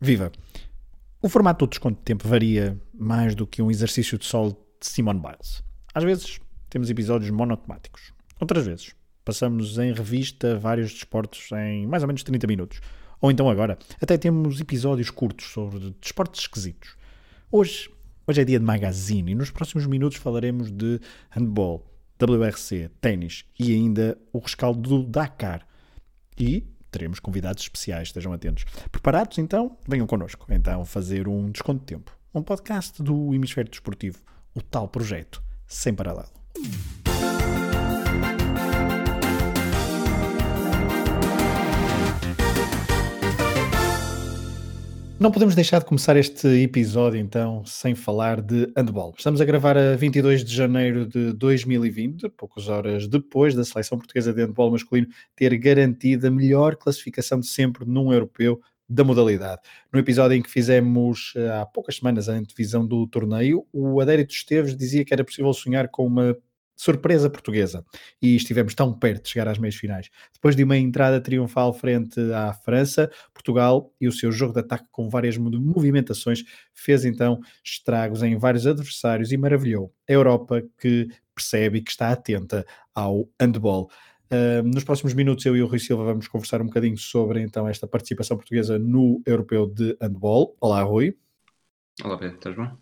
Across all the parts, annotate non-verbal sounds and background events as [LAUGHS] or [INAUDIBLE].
Viva! O formato do desconto de tempo varia mais do que um exercício de sol de Simone Biles. Às vezes temos episódios monotemáticos. Outras vezes passamos em revista vários desportos em mais ou menos 30 minutos. Ou então agora, até temos episódios curtos sobre desportos esquisitos. Hoje, hoje é dia de magazine e nos próximos minutos falaremos de handball, WRC, ténis e ainda o rescaldo do Dakar. E teremos convidados especiais, estejam atentos. Preparados então? Venham connosco. Então, fazer um desconto de tempo. Um podcast do Hemisfério Desportivo. O tal projeto sem paralelo. Não podemos deixar de começar este episódio então sem falar de handball. Estamos a gravar a 22 de janeiro de 2020, poucas horas depois da seleção portuguesa de handball masculino ter garantido a melhor classificação de sempre num europeu da modalidade. No episódio em que fizemos eh, há poucas semanas a antevisão do torneio, o Adérito Esteves dizia que era possível sonhar com uma surpresa portuguesa e estivemos tão perto de chegar às meias finais. Depois de uma entrada triunfal frente à França, Portugal e o seu jogo de ataque com várias movimentações fez então estragos em vários adversários e maravilhou a Europa que percebe e que está atenta ao handball. Uh, nos próximos minutos eu e o Rui Silva vamos conversar um bocadinho sobre então esta participação portuguesa no Europeu de Handball. Olá Rui. Olá Pedro, estás bom?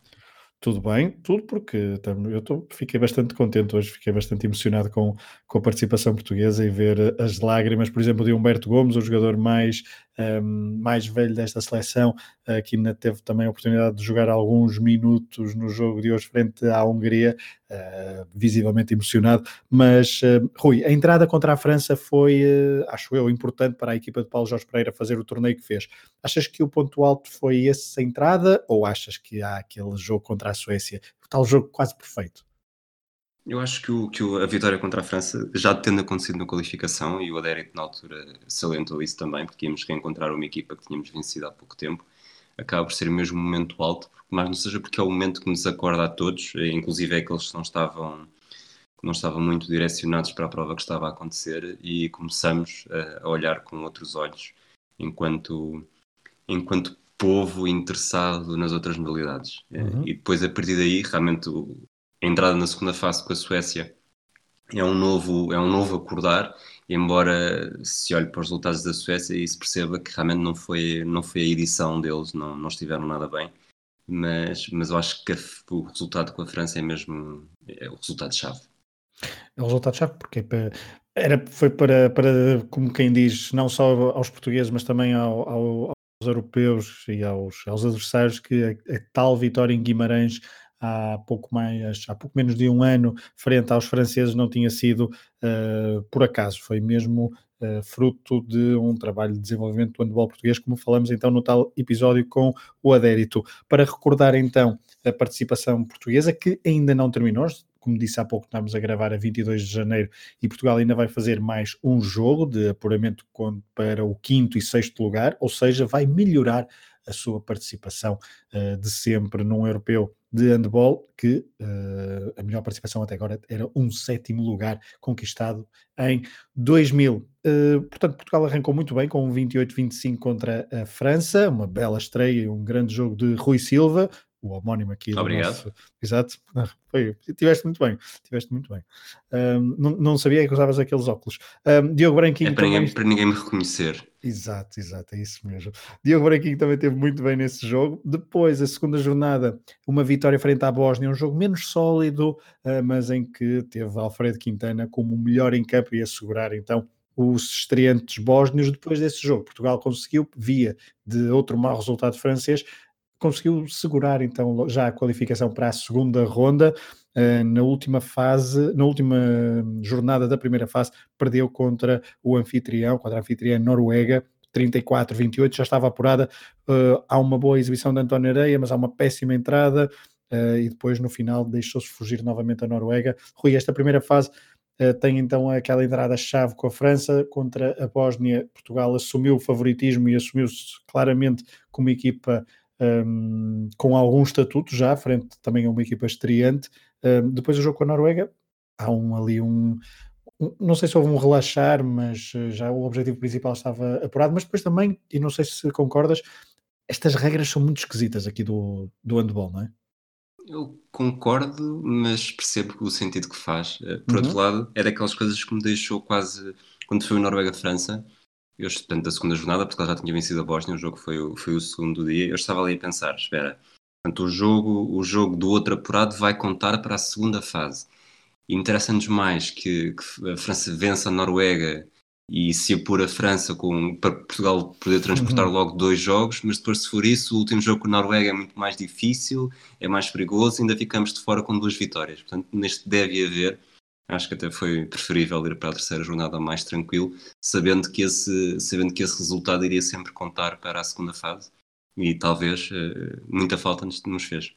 Tudo bem, tudo porque eu tô, fiquei bastante contente hoje, fiquei bastante emocionado com, com a participação portuguesa e ver as lágrimas, por exemplo, de Humberto Gomes, o jogador mais, um, mais velho desta seleção, uh, que ainda teve também a oportunidade de jogar alguns minutos no jogo de hoje frente à Hungria, uh, visivelmente emocionado. Mas, uh, Rui, a entrada contra a França foi, acho eu, importante para a equipa de Paulo Jorge Pereira fazer o torneio que fez. Achas que o ponto alto foi essa entrada ou achas que há aquele jogo contra a Suécia, o tal jogo quase perfeito? Eu acho que, o, que o, a vitória contra a França já tendo acontecido na qualificação e o Adérito na altura salientou isso também, porque íamos reencontrar uma equipa que tínhamos vencido há pouco tempo. Acaba por ser mesmo um momento alto, mas não seja porque é o momento que nos acorda a todos, inclusive é aqueles que não estavam, não estavam muito direcionados para a prova que estava a acontecer e começamos a, a olhar com outros olhos enquanto, enquanto povo interessado nas outras modalidades. Uhum. E depois, a partir daí, realmente a entrada na segunda fase com a Suécia é um novo, é um novo acordar, embora se olhe para os resultados da Suécia e se perceba que realmente não foi, não foi a edição deles, não, não estiveram nada bem, mas, mas eu acho que o resultado com a França é mesmo é o resultado-chave. É o resultado-chave porque é era, foi para, para, como quem diz, não só aos portugueses, mas também ao, ao, aos europeus e aos, aos adversários que a, a tal vitória em Guimarães há pouco mais, há pouco menos de um ano, frente aos franceses, não tinha sido uh, por acaso, foi mesmo uh, fruto de um trabalho de desenvolvimento do handball português, como falamos então no tal episódio com o Adérito. Para recordar então a participação portuguesa, que ainda não terminou, como disse há pouco, estamos a gravar a 22 de janeiro e Portugal ainda vai fazer mais um jogo de apuramento para o quinto e sexto lugar, ou seja, vai melhorar a sua participação uh, de sempre num europeu de handball, que uh, a melhor participação até agora era um sétimo lugar conquistado em 2000. Uh, eh, portanto, Portugal arrancou muito bem com um 28-25 contra a França, uma bela estreia um grande jogo de Rui Silva, o homónimo aqui. Obrigado. Nosso... Exato. Ah, foi, tiveste muito bem. Tiveste muito bem. Um, não, não, sabia que usavas aqueles óculos. Um, Diogo Branquinho. É para, também... ninguém, para ninguém me reconhecer. Exato, exato, é isso mesmo. Diogo Branquinho também teve muito bem nesse jogo. Depois, a segunda jornada, uma vitória frente à Bósnia, um jogo menos sólido, uh, mas em que teve Alfredo Quintana como o melhor em campo e assegurar então os estreantes bósnios depois desse jogo. Portugal conseguiu, via de outro mau resultado francês, conseguiu segurar então já a qualificação para a segunda ronda. Uh, na última fase, na última jornada da primeira fase, perdeu contra o anfitrião, contra a anfitriã Noruega, 34-28, já estava apurada. Uh, há uma boa exibição de António Areia, mas há uma péssima entrada. Uh, e depois no final deixou-se fugir novamente a Noruega. Rui, esta primeira fase uh, tem então aquela entrada-chave com a França contra a Bósnia. Portugal assumiu o favoritismo e assumiu-se claramente como equipa um, com algum estatuto já, frente também a uma equipa estreante. Um, depois do jogo com a Noruega, há um, ali um, Não sei se houve um relaxar, mas eh, já o objetivo principal estava apurado. Mas depois também, e não sei se concordas, estas regras são muito esquisitas aqui do, do handball, não é? Eu concordo, mas percebo o sentido que faz. Eh, por uhum. outro lado, é daquelas coisas que me deixou quase. Quando foi o Noruega-França, eu, portanto, da segunda jornada, porque ela já tinha vencido a Bósnia, o jogo foi o, foi o segundo dia, eu estava ali a pensar: espera, portanto, o jogo, o jogo do outro apurado vai contar para a segunda fase. Interessa-nos mais que, que a França vença a Noruega e se apura a França com, para Portugal poder transportar uhum. logo dois jogos, mas depois, se for isso, o último jogo com a Noruega é muito mais difícil, é mais perigoso, ainda ficamos de fora com duas vitórias. Portanto, neste deve haver, acho que até foi preferível ir para a terceira jornada mais tranquilo, sabendo que esse, sabendo que esse resultado iria sempre contar para a segunda fase e talvez uh, muita falta nos fez.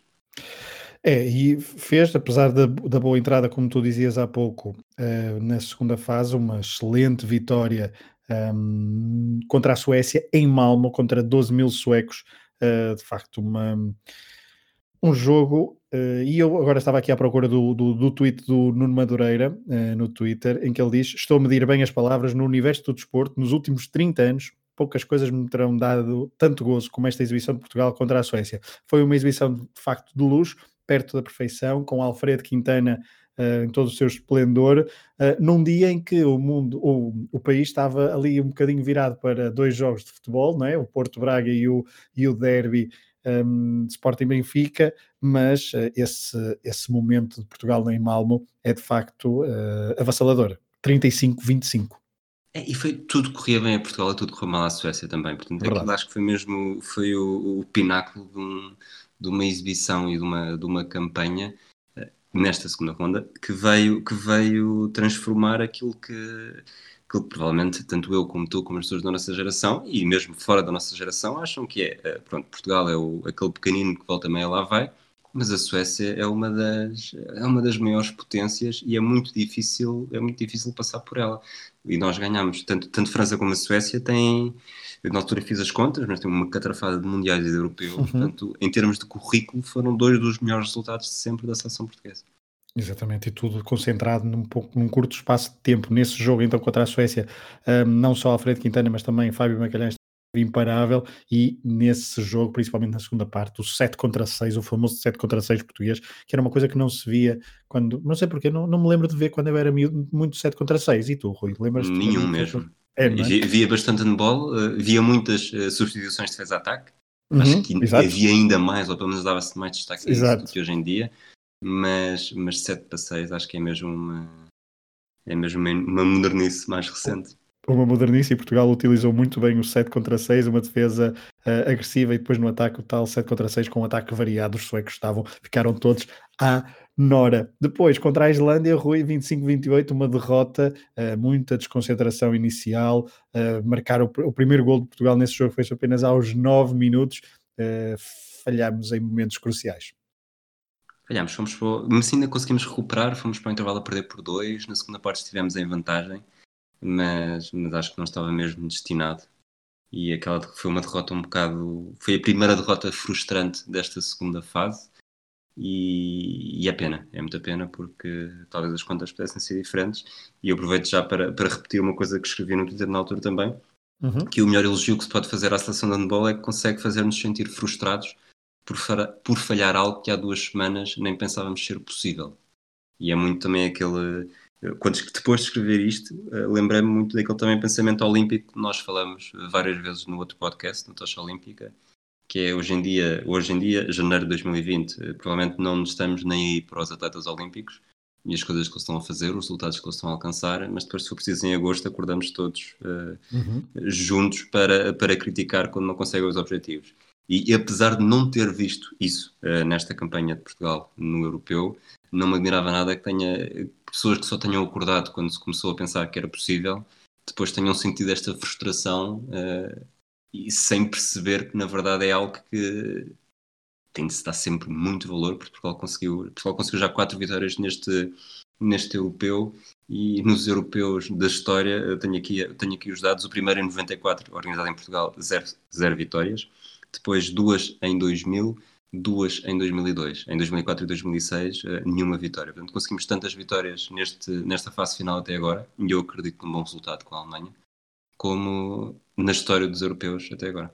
É, e fez, apesar da, da boa entrada, como tu dizias há pouco, uh, na segunda fase, uma excelente vitória um, contra a Suécia em Malmo, contra 12 mil suecos. Uh, de facto, uma, um jogo. Uh, e eu agora estava aqui à procura do, do, do tweet do Nuno Madureira no Twitter, em que ele diz: Estou a medir bem as palavras no universo do desporto. Nos últimos 30 anos, poucas coisas me terão dado tanto gozo como esta exibição de Portugal contra a Suécia. Foi uma exibição de facto de luz, perto da perfeição, com Alfredo Quintana uh, em todo o seu esplendor, uh, num dia em que o mundo, o, o país estava ali um bocadinho virado para dois jogos de futebol, não é? o Porto Braga e o, e o Derby um, Sporting Benfica, mas uh, esse, esse momento de Portugal em Malmo é de facto avassalador. 35-25. É, e foi tudo corria bem a Portugal e tudo correu mal à Suécia também. Portanto, aquilo acho que foi mesmo foi o, o pináculo de um, de uma exibição e de uma, de uma campanha eh, nesta segunda ronda que veio, que veio transformar aquilo que, que provavelmente tanto eu como tu, como as pessoas da nossa geração e mesmo fora da nossa geração acham que é, eh, pronto, Portugal é o, aquele pequenino que volta meia lá vai, mas a Suécia é uma das é uma das maiores potências e é muito difícil é muito difícil passar por ela e nós ganhamos tanto tanto França como a Suécia têm eu, na altura fiz as contas, mas tem uma catrafada de mundiais e de europeus. Uhum. Portanto, em termos de currículo, foram dois dos melhores resultados de sempre da seleção portuguesa. Exatamente, e tudo concentrado num, pouco, num curto espaço de tempo. Nesse jogo, então, contra a Suécia, um, não só Alfredo Quintana, mas também Fábio Magalhães imparável e nesse jogo, principalmente na segunda parte, o 7 contra 6, o famoso 7 contra 6 português, que era uma coisa que não se via quando, não sei porque, não, não me lembro de ver quando eu era muito 7 contra 6, e tu, Rui, lembras-te? Nenhum mesmo. É, é? Via, bastante handball, uh, via muitas uh, substituições de defesa-ataque. Uhum, Acho que exato. havia ainda mais, ou pelo menos dava-se mais destaque do que hoje em dia. Mas, mas 7 para 6 acho que é mesmo uma, é mesmo uma modernice mais recente uma modernice e Portugal utilizou muito bem o 7 contra 6, uma defesa uh, agressiva e depois no ataque o tal 7 contra 6 com um ataque variado, os suecos estavam, ficaram todos à Nora. Depois, contra a Islândia, Rui, 25-28, uma derrota, uh, muita desconcentração inicial. Uh, marcar o, o, primeiro gol de Portugal nesse jogo foi apenas aos 9 minutos. Falhámos em momentos cruciais. Falhámos, fomos para, mas ainda conseguimos recuperar, fomos para o intervalo a perder por 2, na segunda parte estivemos em vantagem, mas, mas acho que não estava mesmo destinado. E aquela foi uma derrota um bocado. Foi a primeira derrota frustrante desta segunda fase e, e, é pena, é muita pena porque talvez as contas pudessem ser diferentes. E eu aproveito já para, para repetir uma coisa que escrevi no Twitter na altura também: uhum. que o melhor elogio que se pode fazer à seleção de handball é que consegue fazer-nos sentir frustrados por, por falhar algo que há duas semanas nem pensávamos ser possível. E é muito também aquele. Quando, depois de escrever isto, eh, lembrei-me muito daquele também pensamento olímpico que nós falamos várias vezes no outro podcast, na Tocha Olímpica, que é hoje em dia, hoje em dia, janeiro de 2020, eh, provavelmente não estamos nem aí para os atletas olímpicos e as coisas que eles estão a fazer, os resultados que eles estão a alcançar, mas depois, se for preciso, em agosto, acordamos todos uh, uhum. juntos para, para criticar quando não conseguem os objetivos. E, e apesar de não ter visto isso uh, nesta campanha de Portugal no europeu, não me admirava nada que tenha pessoas que só tenham acordado quando se começou a pensar que era possível, depois tenham sentido esta frustração. Uh, e sem perceber que na verdade é algo que tem de se dar sempre muito valor, porque Portugal conseguiu, Portugal conseguiu já quatro vitórias neste, neste europeu e nos europeus da história, tenho aqui, tenho aqui os dados, o primeiro em 94, organizado em Portugal, zero, zero vitórias, depois duas em 2000, duas em 2002, em 2004 e 2006, eh, nenhuma vitória. Portanto, conseguimos tantas vitórias neste, nesta fase final até agora, e eu acredito num bom resultado com a Alemanha, como na história dos europeus até agora.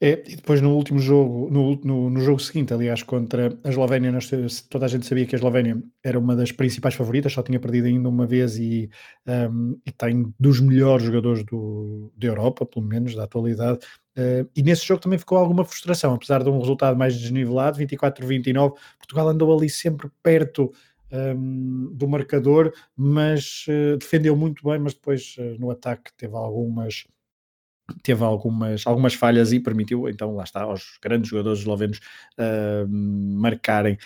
É, e depois no último jogo, no, no, no, jogo seguinte, aliás, contra a Eslovénia, nós, toda a gente sabia que a Eslovénia era uma das principais favoritas, só tinha perdido ainda uma vez e, um, e tem dos melhores jogadores do, da Europa, pelo menos da atualidade. Uh, e nesse jogo também ficou alguma frustração, apesar de um resultado mais desnivelado, 24-29. Portugal andou ali sempre perto um, do marcador, mas uh, defendeu muito bem, mas depois uh, no ataque teve algumas teve algumas, algumas falhas e permitiu, então lá está, aos grandes jogadores eslovenos uh, marcarem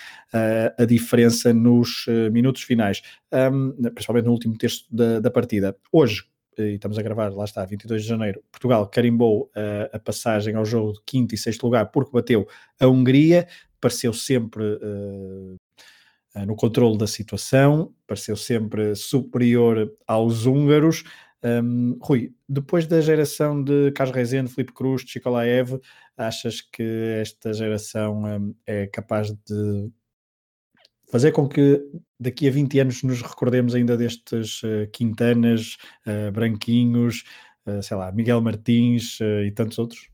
a diferença nos minutos finais, um, principalmente no último terço da, da partida. Hoje, e estamos a gravar, lá está, 22 de janeiro, Portugal carimbou a passagem ao jogo de quinto e sexto lugar porque bateu a Hungria, pareceu sempre no controle da situação, pareceu sempre superior aos húngaros, um, Rui, depois da geração de Carlos Rezende, Felipe Cruz, Chico Laev, achas que esta geração um, é capaz de fazer com que daqui a 20 anos nos recordemos ainda destes uh, Quintanas, uh, Branquinhos, uh, sei lá, Miguel Martins e tantos outros?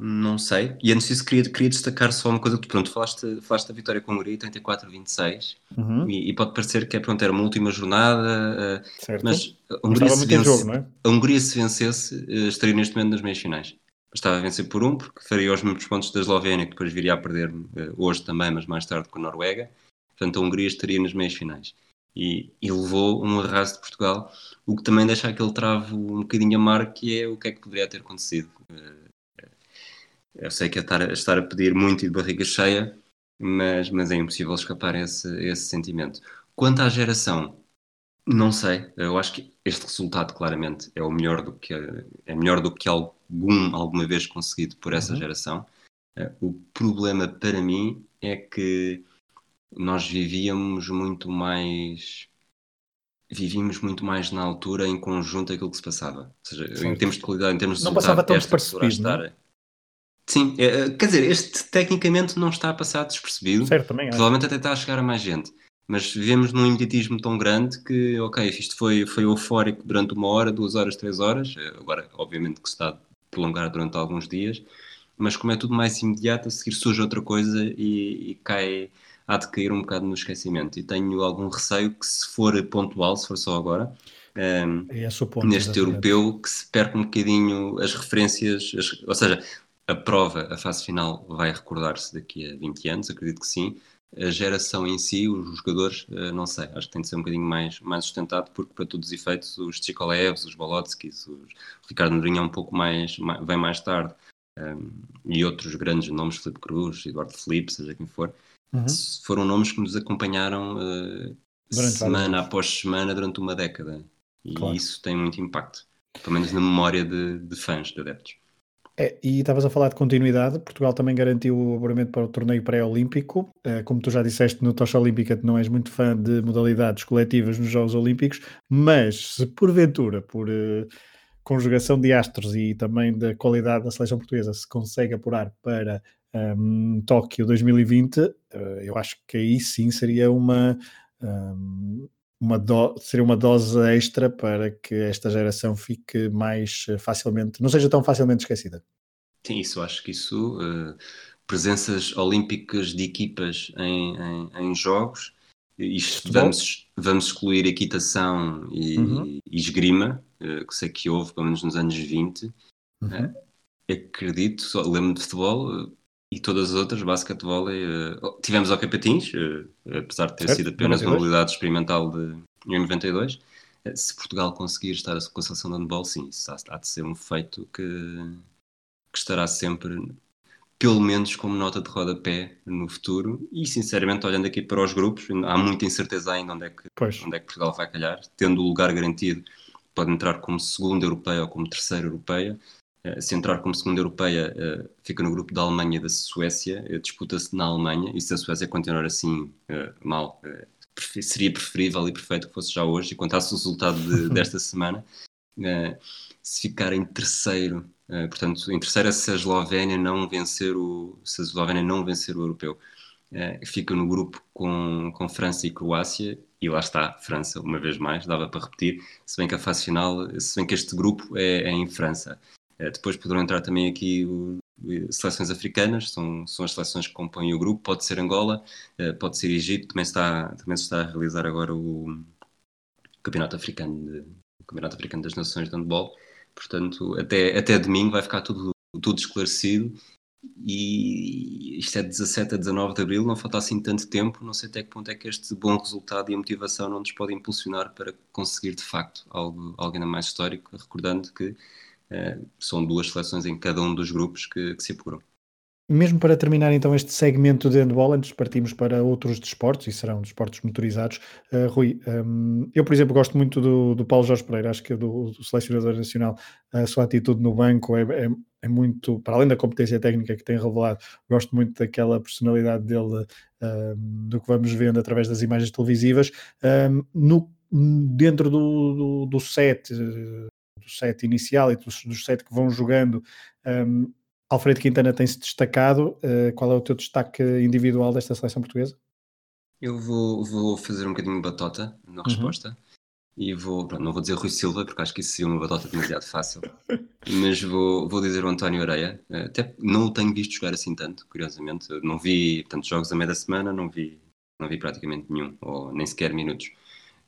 Não sei. E antes disso, queria, queria destacar só uma coisa que, pronto, falaste, falaste da vitória com a Hungria, 34-26, uhum. e, e, pode parecer que é, pronto, era uma última jornada, uh, mas a Hungria, se, vence, jogo, é? a Hungria se vencesse, estaria neste momento nas meias finais. Estava a vencer por um, porque faria os mesmos pontos da Eslovénia, que depois viria a perder uh, hoje também, mas mais tarde com a Noruega. Portanto, a Hungria estaria nas meias finais. E, e, levou um arraso de Portugal, o que também deixa aquele travo um bocadinho amargo, que é o que é que poderia ter acontecido. Uh, eu sei que é estar, estar a pedir muito e de barriga cheia, mas, mas é impossível escapar esse, a esse sentimento. Quanto à geração, não sei. Eu acho que este resultado claramente é o melhor do que é melhor do que algum alguma vez conseguido por essa uhum. geração. Uh, o problema para mim é que nós vivíamos muito mais vivíamos muito mais na altura em conjunto aquilo que se passava. Ou seja, certo. em termos de qualidade, em termos de não passava tão despercebido, não é? Sim, é, é, quer dizer, este tecnicamente não está a passar despercebido. Certo, também Provavelmente até está a chegar a mais gente. Mas vivemos num imediatismo tão grande que, ok, isto foi, foi eufórico durante uma hora, duas horas, três horas. Agora, obviamente, que se está a prolongar durante alguns dias. Mas como é tudo mais imediato, a seguir surge outra coisa e, e cai, há de cair um bocado no esquecimento. E tenho algum receio que, se for pontual, se for só agora, um, é ponto, neste exatamente. europeu, que se perca um bocadinho as referências, as, ou seja, a prova, a fase final, vai recordar-se daqui a 20 anos, acredito que sim. A geração em si, os jogadores, eh, não sei, acho que tem de ser um bocadinho mais, mais sustentado, porque para todos os efeitos, os Tchikolevs, os Bolotskis, os Ricardo Nourinho é um pouco mais, mais vem mais tarde, um, e outros grandes nomes, Felipe Cruz, Eduardo Felipe, seja quem for, uhum. foram nomes que nos acompanharam uh, semana após semana durante uma década. E claro. isso tem muito impacto, pelo menos na memória de, de fãs, de adeptos. É, e estavas a falar de continuidade. Portugal também garantiu o apuramento para o torneio pré-olímpico. É, como tu já disseste no Tocha Olímpica, não és muito fã de modalidades coletivas nos Jogos Olímpicos, mas se porventura, por uh, conjugação de astros e também da qualidade da seleção portuguesa, se consegue apurar para um, Tóquio 2020, uh, eh, eu acho que aí sim seria uma. Um, uma do, seria uma dose extra para que esta geração fique mais eh, facilmente, não seja tão facilmente esquecida. Sim, isso acho que isso, uh, presenças olímpicas de equipas em, em, em jogos, isto vamos, vamos excluir equitação e, uhum. e esgrima, uh, que sei que houve pelo menos nos anos 20. Uhum. Uh, acredito, lembro de futebol, e todas as outras, basquetebol, uh, tivemos ao Capatins, uh, apesar de ter certo, sido apenas 92. uma modalidade experimental de, em 92. Uh, eh, se Portugal conseguir estar com a seleção de handball, sim, isso há, há de ser um feito que, que estará sempre, pelo menos como nota de rodapé no futuro. E, sinceramente, olhando aqui para os grupos, há muita incerteza ainda onde é que, onde é que Portugal vai calhar. Tendo o lugar garantido, pode entrar como segunda europeia ou como terceira europeia eh, se entrar como segunda europeia, uh, fica no grupo da Alemanha e da Suécia, uh, disputa-se na Alemanha, e se a Suécia continuar assim mal, seria preferível e perfeito que fosse já hoje, e contasse o resultado de, [LAUGHS] desta semana, se ficar em terceiro, portanto, em terceira se a Eslovénia não vencer o, se a Eslovénia não vencer o europeu, fica no grupo com, com França e Croácia, e lá está, França, uma vez mais, dava para repetir, se bem que a fase final, se bem que este grupo é, é em França. Depois poderão entrar também aqui o, seleções africanas, são, são as seleções que compõem o grupo, pode ser Angola, pode ser Egito, também, está, também se está a realizar agora o Campeonato Africano, de, Campeonato Africano das Nações de Handball, portanto até, até domingo vai ficar tudo, tudo esclarecido e isto é de 17 a 19 de Abril, não falta assim tanto tempo, não sei até que ponto é que este bom resultado e a motivação não nos pode impulsionar para conseguir de facto algo, algo ainda mais histórico, recordando que são duas seleções em cada um dos grupos que, que se apuram. Mesmo para terminar então este segmento de handball, antes partimos para outros desportos, e serão desportos motorizados. Uh, Rui, um, eu por exemplo gosto muito do, do Paulo Jorge Pereira, acho que do, do selecionador nacional, a sua atitude no banco é, é, é, muito, para além da competência técnica que tem revelado, gosto muito daquela personalidade dele, um, do que vamos vendo através das imagens televisivas. Um, no, dentro do, do, do set, do set inicial e dos, dos set que vão jogando, um, Alfredo Quintana tem-se destacado. Uh, qual é o teu destaque individual desta seleção portuguesa? Eu vou, vou fazer um bocadinho de batota na uhum. resposta. E vou, pronto, não vou dizer Rui Silva, porque acho que isso seria uma batota demasiado fácil. [LAUGHS] mas vou, vou dizer o António Areia. Eh, até não o tenho visto jogar assim tanto, curiosamente. Não vi tantos jogos a meia da semana, não vi, não vi praticamente nenhum, ou nem sequer minutos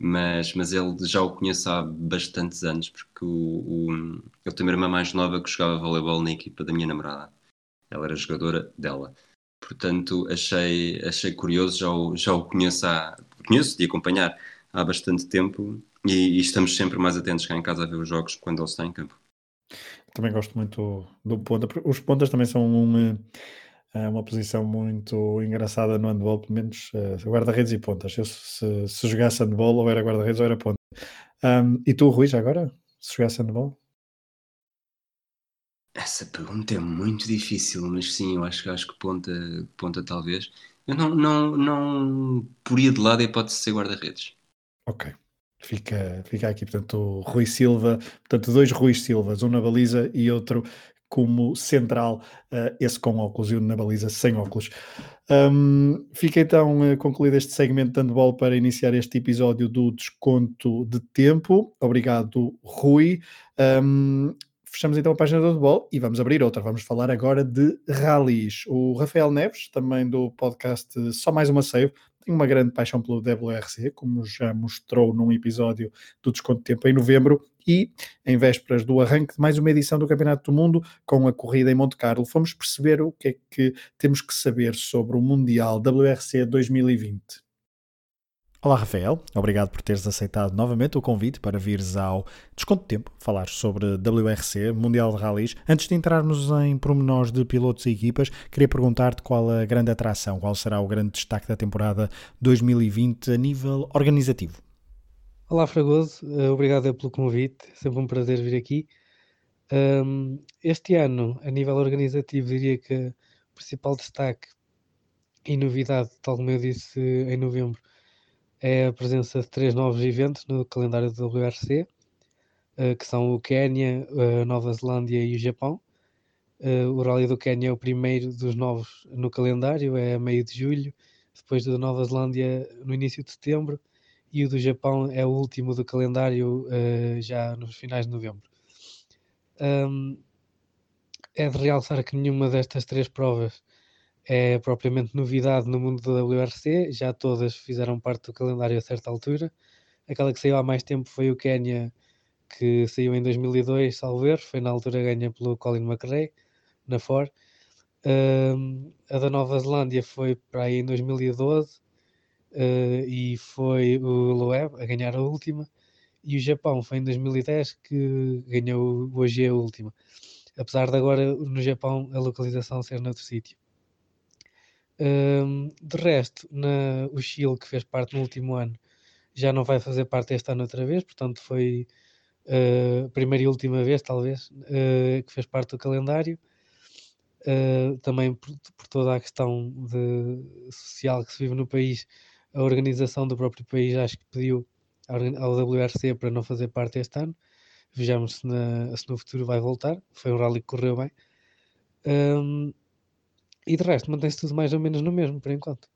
mas, mas ele já o conheço há bastantes anos, porque o, o, ele tem uma irmã mais nova que jogava voleibol na equipa da minha namorada. Ela era jogadora dela. Portanto, achei, achei curioso, já o, já o conheço, há, conheço de acompanhar há bastante tempo e, e, estamos sempre mais atentos cá em casa a ver os jogos quando ele está em campo. Também gosto muito do ponta. Os pontas também são um, é uma posição muito engraçada no handball, pelo menos uh, guarda-redes e pontas. Eu, se, se jogasse handball, ou era guarda-redes ou era ponta. Um, e tu, Rui, já agora? Se jogasse handball? Essa pergunta é muito difícil, mas sim, eu acho, acho que ponta, ponta talvez. Eu não, não, não poria de lado a hipótese de ser guarda-redes. Ok. Fica, fica aqui, portanto, Rui Silva, portanto, dois Rui Silvas, um na baliza e outro como central, uh, esse com óculos e o na baliza sem óculos. Um, fica então uh, concluído este segmento de handball para iniciar este episódio do desconto de tempo. Obrigado, Rui. Um, fechamos então a página do handball e vamos abrir outra. Vamos falar agora de rallies. O Rafael Neves, também do podcast Só Mais Uma Save, tem uma grande paixão pelo WRC, como já mostrou num episódio do Desconto de Tempo em novembro, e em vésperas do arranque de mais uma edição do Campeonato do Mundo, com a corrida em Monte Carlo, fomos perceber o que é que temos que saber sobre o Mundial WRC 2020. Olá, Rafael. Obrigado por teres aceitado novamente o convite para vires ao Desconto de Tempo falar sobre WRC, Mundial de Rallys. Antes de entrarmos em pormenores de pilotos e equipas, queria perguntar-te qual a grande atração, qual será o grande destaque da temporada 2020 a nível organizativo. Olá, Fragoso. Eh, obrigado pelo convite. É sempre um prazer vir aqui. Este ano, a nível organizativo, diria que o principal destaque e novidade, tal como eu disse em novembro, é a presença de três novos eventos no calendário do WRC, uh, que são o Quénia, a Nova Zelândia e o Japão. Uh, o Rally do Quénia é o primeiro dos novos no calendário, é a meio de julho, depois da Nova Zelândia no início de setembro, e o do Japão é o último do calendário, já nos finais de novembro. É de realçar que nenhuma destas três provas é propriamente novidade no mundo da WRC, já todas fizeram parte do calendário a certa altura. Aquela que saiu há mais tempo foi o Quénia, que saiu em 2002, salvo erro, foi na altura ganha pelo Colin McRae, na Ford. A da Nova Zelândia foi para aí em 2012 uh, e foi o Loeb a ganhar a última. E o Japão foi em 2010 que ganhou hoje a última. Apesar de agora no Japão a localização ser noutro sítio. Um, de resto, na, o Chile, que fez parte no último ano, já não vai fazer parte este ano outra vez, portanto foi uh, a primeira e última vez, talvez, uh, que fez parte do calendário. Uh, também por, por, toda a questão de, social que se vive no país, a organização do próprio país acho que pediu ao WRC para não fazer parte este ano. Vejamos se, na, se no futuro vai voltar. Foi um rally que correu bem. Um, e de resto, mantém-se tudo mais ou menos no mesmo, por enquanto.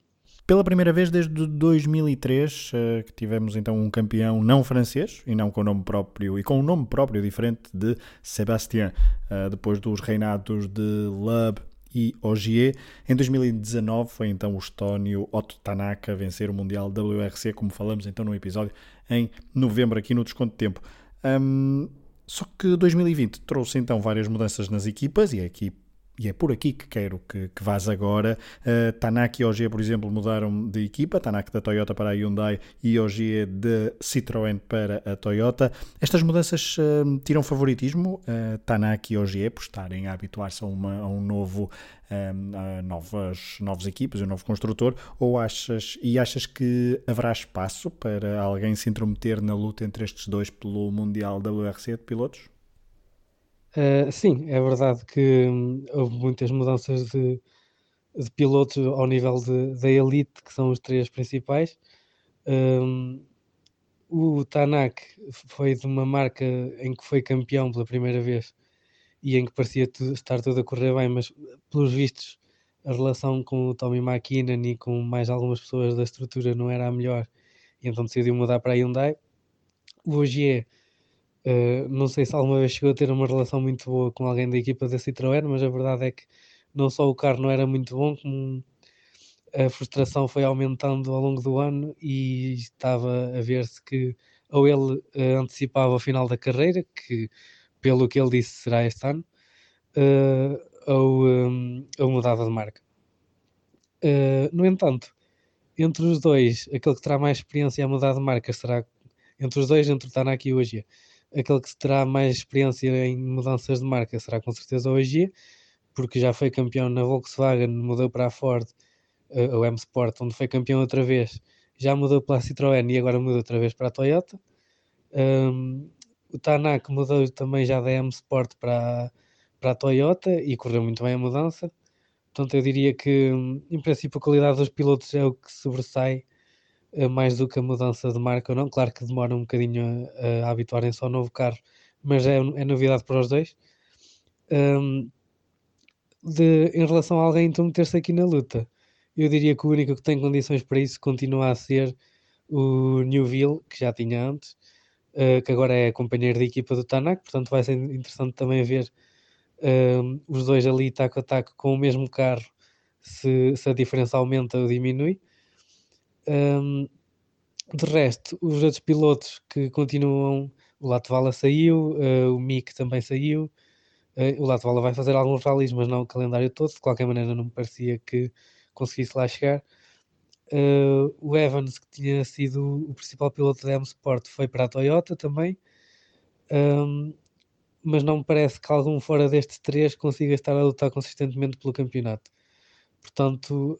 Pela primeira vez desde 2003 eh, que tivemos então um campeão não francês e não com o nome próprio e com um nome próprio diferente de Sébastien, eh, depois dos reinados de Lub e Ogier. Em 2019 foi então o estónio Otto Tanaka a vencer o Mundial WRC, como falamos então no episódio em novembro aqui no Desconto de Tempo. Um, só que 2020 trouxe então várias mudanças nas equipas e a equipe e é por aqui que quero que, que vás agora. Uh, e OG, por exemplo, mudaram de equipa. Tanak da Toyota para a Hyundai e OG de Citroën para a Toyota. Estas mudanças uh, tiram favoritismo uh, e OG por estarem a habituar-se a, a, um novo, a novas, novas equipas, um novo construtor, ou achas e achas que haverá espaço para alguém se intrometer na luta entre estes dois pelo Mundial WRC de pilotos? Uh, sim, é verdade que hum, houve muitas mudanças de, de pilotos ao nível da elite, que são os três principais. Um, o Tanak foi de uma marca em que foi campeão pela primeira vez e em que parecia estar tudo a correr bem, mas pelos vistos a relação com o Tommy McKinnon e com mais algumas pessoas da estrutura não era a melhor, e então decidiu mudar para a Hyundai. O Ogier Uh, não sei se alguma vez chegou a ter uma relação muito boa com alguém da equipa da Citroën, mas a verdade é que não só o carro não era muito bom, como a frustração foi aumentando ao longo do ano e estava a ver-se que ou ele uh, antecipava o final da carreira, que pelo que ele disse será este ano, uh, ou, um, ou mudava de marca. no entanto, entre os dois, aquele que terá mais experiência a mudar de marca será entre os dois, entre o Tanaki e o aquele que terá mais experiência em mudanças de marca será com certeza o porque já foi campeão na Volkswagen, mudou para a Ford, uh, o M Sport, onde foi campeão outra vez, já mudou para a Citroën e agora muda outra vez para a Toyota. Um, o Tanak mudou também já da M Sport para, para a Toyota e correu muito bem a mudança. Portanto, eu diria que, em princípio, a qualidade dos pilotos é o que sobressai eh, mais do que a mudança de marca ou não. Claro que demora um bocadinho a, a habituarem-se ao novo carro, mas é, é novidade para os dois. Um, de, em relação a alguém então meter-se aqui na luta, eu diria que o único que tem condições para isso continua a ser o Newville, que já tinha antes, uh, que agora é companheiro de equipa do Tanak, portanto vai ser interessante também ver os dois ali taco a taco com o mesmo carro, se, se a diferença aumenta ou diminui. Um, de resto, os outros pilotos que continuam, o Latvala saiu, uh, o Mick também saiu. Uh, o Latvala vai fazer alguns rallies, mas não o calendário todo. De qualquer maneira, não me parecia que conseguisse lá chegar. Uh, o Evans, que tinha sido o principal piloto da M Sport, foi para a Toyota também. Um, mas não me parece que algum fora destes três consiga estar a lutar consistentemente pelo campeonato. Portanto,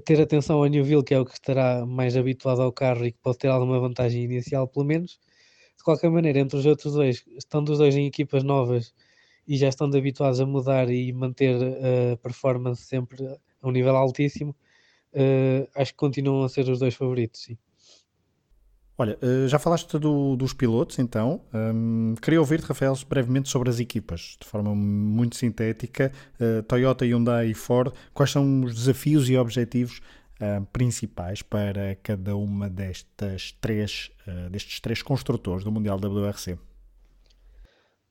ter atenção a Newville, que é o que estará mais habituado ao carro e que pode ter alguma vantagem inicial, pelo menos. De qualquer maneira, entre os outros dois, estando os dois em equipas novas e já estando habituados a mudar e manter a performance sempre a um nível altíssimo, uh, acho que continuam a ser os dois favoritos, sim. Olha, eh, já falaste do, dos pilotos, então. Um, queria ouvir-te, Rafael, brevemente sobre as equipas, de forma muito sintética. Uh, Toyota, Hyundai e Ford, quais são os desafios e objetivos uh, principais para cada uma destas três, uh, destes três construtores do Mundial WRC?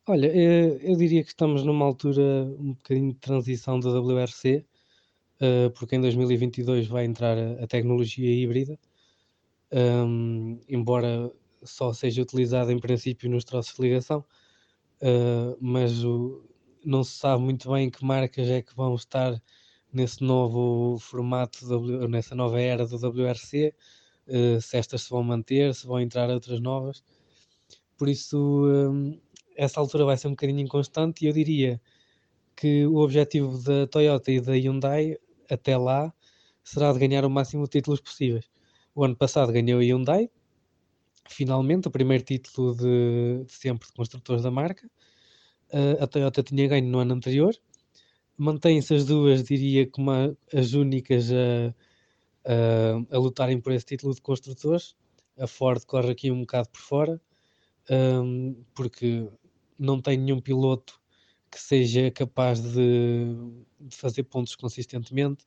Olha, eu diria que estamos numa altura um bocadinho de transição da WRC, porque em 2022 vai entrar a tecnologia híbrida um, embora só seja utilizado em princípio nos troços de ligação, uh, mas o, não se sabe muito bem que marcas é que vão estar nesse novo formato, nessa nova era do WRC, uh, se estas se vão manter, se vão entrar outras novas. Por isso, um, essa altura vai ser um bocadinho inconstante e eu diria que o objetivo da Toyota e da Hyundai até lá será de ganhar o máximo de títulos possíveis. O ano passado ganhou a Hyundai, finalmente, o primeiro título de, de sempre de construtores da marca. Uh, a Toyota tinha ganho no ano anterior. Mantém-se as duas, diria, como a, as únicas a, a, a, lutarem por esse título de construtores. A Ford corre aqui um bocado por fora, um, porque não tem nenhum piloto que seja capaz de, de fazer pontos consistentemente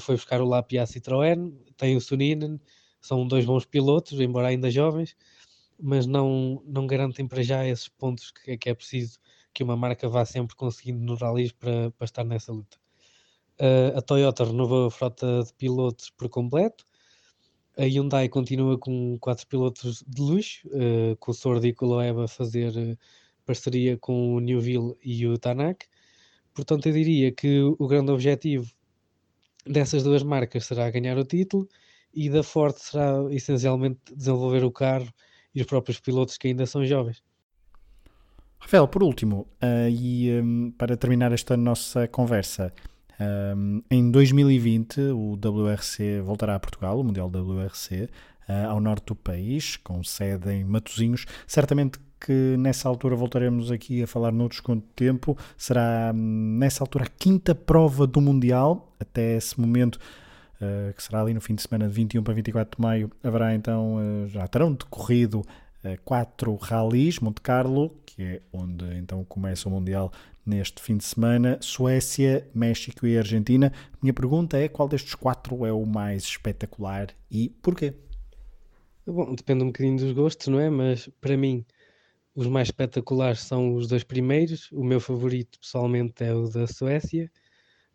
foi buscar o Lapia Citroën, tem o Suninen, são dois bons pilotos, embora ainda jovens, mas não, não garantem para já esses pontos que, que é preciso que uma marca vá sempre conseguindo nos rallies para, para estar nessa luta. Uh, a Toyota renovou a frota de pilotos por completo. A Hyundai continua com quatro pilotos de luxo, uh, com o Sordo e com o Loeb a fazer uh, parceria com o Newville e o Tanak. Portanto, eu diria que o grande objetivo dessas duas marcas será ganhar o título e da Ford será essencialmente desenvolver o carro e os próprios pilotos que ainda são jovens. Rafael, por último, uh, e um, para terminar esta nossa conversa, um, em 2020 o WRC voltará a Portugal, o Mundial WRC, uh, eh, ao norte do país, com sede em Matosinhos. Certamente que nessa altura voltaremos aqui a falar noutros quanto tempo. Será hum, nessa altura a quinta prova do Mundial. Até esse momento, uh, que será ali no fim de semana de 21 para 24 de maio, haverá então, uh, já terão decorrido uh, quatro rallies. Monte Carlo, que é onde então começa o Mundial neste fim de semana, Suécia, México e Argentina. Minha pergunta é qual destes quatro é o mais espetacular e porquê? Bom, depende um bocadinho dos gostos, não é? Mas para mim, os mais espetaculares são os dois primeiros. O meu favorito, pessoalmente, é o da Suécia.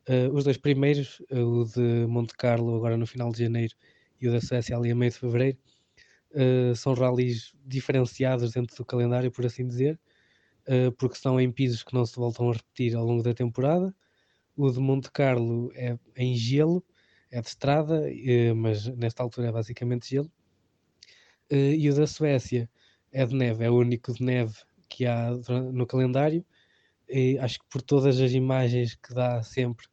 Uh, os dois primeiros, o de Monte Carlo, agora no final de janeiro, e o da Suécia, ali a meio de fevereiro, uh, são rallies diferenciados dentro do calendário, por assim dizer, uh, porque são em pisos que não se voltam a repetir ao longo da temporada. O de Monte Carlo é em gelo, é de estrada, mas nesta altura é basicamente gelo. e o da Suécia é de neve, é o único de neve que há no calendário. E acho que por todas as imagens que dá sempre,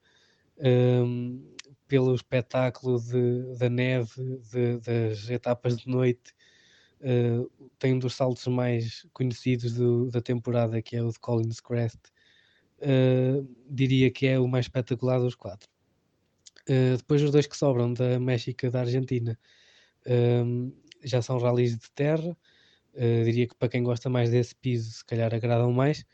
um, pelo espetáculo de, da neve, de, das etapas de noite, uh, tem um dos saltos mais conhecidos do, da temporada, que é o de Collins Crest. Uh, diria que é o mais espetacular dos quatro. Uh, depois os dois que sobram da México e da Argentina um, já são rallies de terra, Uh, diria que para quem gosta mais desse piso, se calhar agradam mais.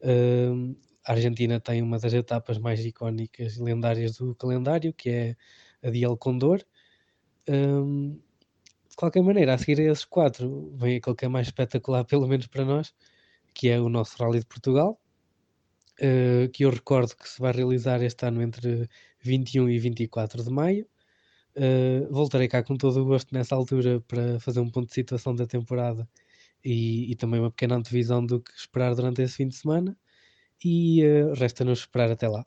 Uh, a Argentina tem uma das etapas mais icónicas e lendárias do calendário, que é a de El Condor. Um, de qualquer maneira, a seguir a esses quatro, vem aquele que é mais espetacular, [LAUGHS] pelo menos para nós, que é o nosso Rally de Portugal, uh, que eu recordo que se vai realizar este ano entre 21 e 24 de maio. Uh, voltarei cá com todo o gosto nessa altura para fazer um ponto de situação da temporada e, e também uma pequena antevisão do que esperar durante esse fim de semana. E uh, resta-nos esperar até lá.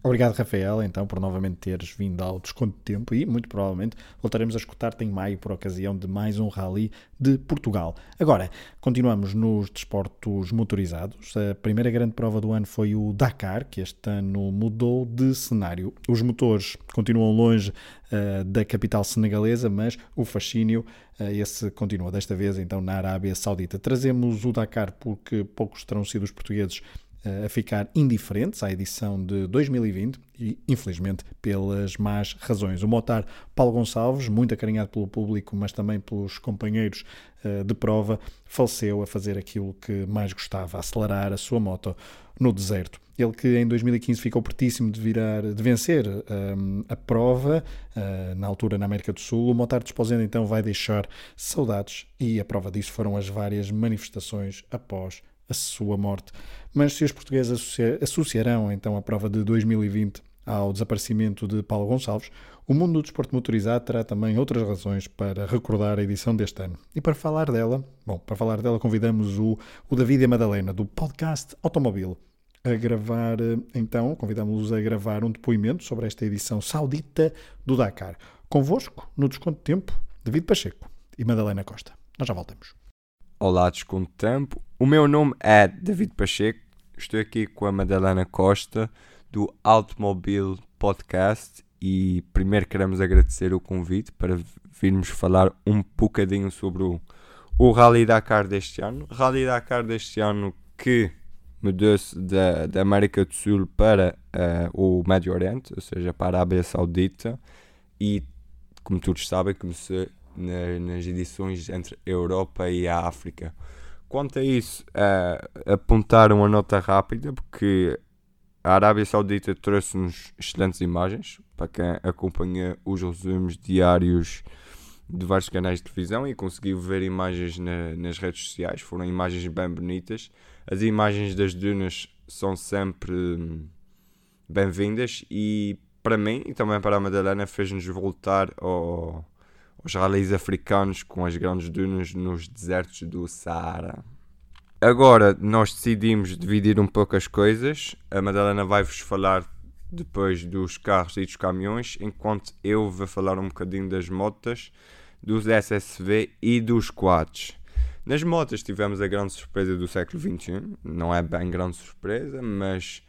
Obrigado, Rafael, então, por novamente teres vindo ao desconto de tempo e, muito provavelmente, voltaremos a escutar-te em maio por ocasião de mais um Rally de Portugal. Agora, continuamos nos desportos motorizados. A primeira grande prova do ano foi o Dakar, que este ano mudou de cenário. Os motores continuam longe uh, da capital senegalesa, mas o fascínio, uh, esse continua desta vez, então, na Arábia Saudita. Trazemos o Dakar porque poucos terão sido os portugueses a ficar indiferentes à edição de 2020 e, infelizmente, pelas más razões. O motar Paulo Gonçalves, muito acarinhado pelo público, mas também pelos companheiros uh, de prova, faleceu a fazer aquilo que mais gostava, acelerar a sua moto no deserto. Ele que em 2015 ficou pertíssimo de, virar, de vencer um, ehm, a prova, uh, na altura na América do Sul. O Motar Desposendo então vai deixar saudades e a prova disso foram as várias manifestações após a sua morte. Mas se os portugueses associarão então a prova de 2020 ao desaparecimento de Paulo Gonçalves, o mundo do desporto motorizado terá também outras razões para recordar a edição deste ano. E para falar dela, bom, para falar dela convidamos o, o David e a Madalena do podcast Automobil a gravar, então, convidamos-los a gravar um depoimento sobre esta edição saudita do Dakar. Convosco, no desconto de tempo, David Pacheco e Madalena Costa. Nós já voltamos. Olá, Desconto Tempo. O meu nome é David Pacheco. Estou aqui com a Madalena Costa do Automobile Podcast e primeiro queremos agradecer o convite para virmos falar um bocadinho sobre o, o Rally Dakar deste ano. Rally Dakar deste ano que mudou-se da, da América do Sul para uh, o Médio Oriente, ou seja, para a Arábia Saudita e, como todos sabem, começou na, nas edições entre a Europa e a África. Quanto a isso, uh, apontar uma nota rápida, porque a Arábia Saudita trouxe-nos excelentes imagens para quem acompanha os resumos diários de vários canais de televisão e conseguiu ver imagens na, nas redes sociais. Foram imagens bem bonitas. As imagens das dunas são sempre hum, bem-vindas e para mim e também para a Madalena fez-nos voltar ao, aos ralis africanos com as grandes dunas nos desertos do Saara. Agora nós decidimos dividir um pouco as coisas. A Madalena vai-vos falar depois dos carros e dos caminhões, enquanto eu vou falar um bocadinho das motas, dos SSV e dos quads. Nas motas tivemos a grande surpresa do século XXI, não é bem grande surpresa, mas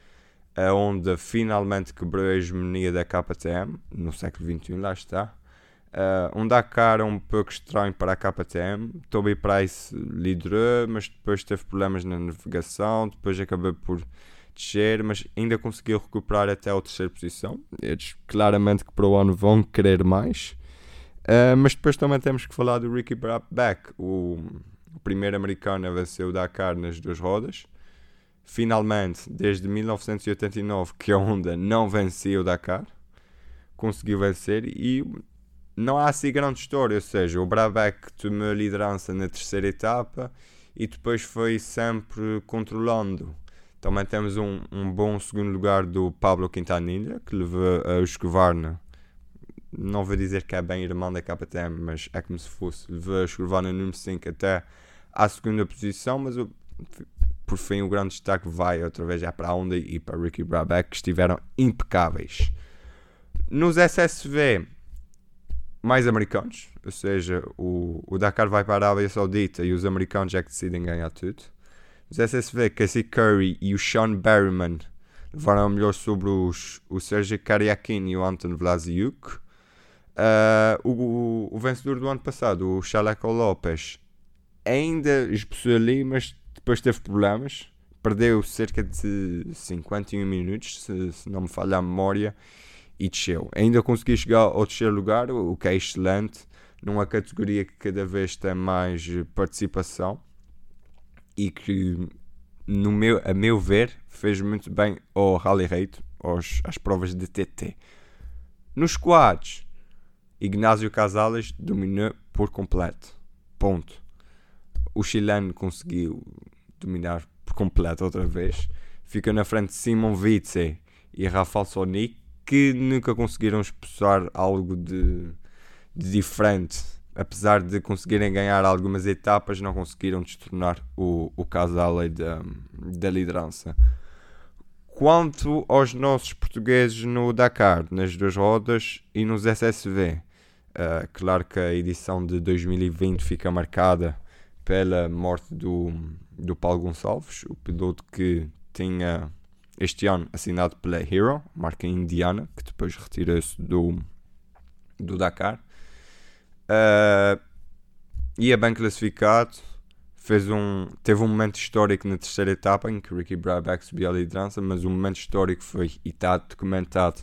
a Honda finalmente quebrou a hegemonia da KTM no século XXI, lá está. Uh, um Dakar um pouco estranho para a KTM. Toby Price liderou, mas depois teve problemas na navegação. Depois acabou por descer, mas ainda conseguiu recuperar até a terceira posição. Eles claramente que para o ano vão querer mais. Uh, mas depois também temos que falar do Ricky Brabeck, o o primeiro americano a vencer o Dakar nas duas rodas. Finalmente, desde 1989 que a Honda não vencia o Dakar, conseguiu vencer e não há assim grande história, ou seja, o Brabeck tomou a liderança na terceira etapa e depois foi sempre controlando. Também temos um, um bom segundo lugar do Pablo Quintanilha, que levou a Husqvarna, não vou dizer que é bem irmão da KTM, mas é como se fosse, levou a Husqvarna número 5 até à segunda posição, mas o, por fim o grande destaque vai outra vez já para a Honda e para Ricky Brabeck, que estiveram impecáveis. Nos SSV mais americanos, ou seja, o, o Dakar vai para a Arábia Saudita e os americanos é que decidem ganhar tudo. Os SSV, Casey Curry e o Sean Berryman levaram melhor sobre os, o Sergio Kariakin e o Anton Vlasiuk. Uh, o, o, vencedor do ano passado, o Chaleco Lopes, ainda esboçou ali, mas depois teve problemas. Perdeu cerca de 51 minutos, se, se não me falha a memória, e desceu. Ainda consegui chegar ao terceiro lugar, o que é excelente, numa categoria que cada vez tem mais participação e que, no meu, a meu ver, fez muito bem ao Rally Rate, aos, às provas de TT. Nos quads, Ignásio Casales dominou por completo. Ponto o chileno conseguiu dominar por completo outra vez. Fica na frente de Simon Vitze e Rafael Sonic, que nunca conseguiram expulsar algo de, de diferente. Apesar de conseguirem ganhar algumas etapas, não conseguiram destornar o, o casal da, da liderança. Quanto aos nossos portugueses no Dakar, nas duas rodas e nos SSV, uh, eh, claro que a edição de 2020 fica marcada pela morte do, do Paulo Gonçalves, o piloto que tinha este ano assinado pela Hero, marca indiana, que depois retirou-se do, do Dakar. Uh, ia bem classificado, fez um, teve um momento histórico na terceira etapa em que Ricky Brabeck subiu a liderança, mas o momento histórico foi, e está documentado,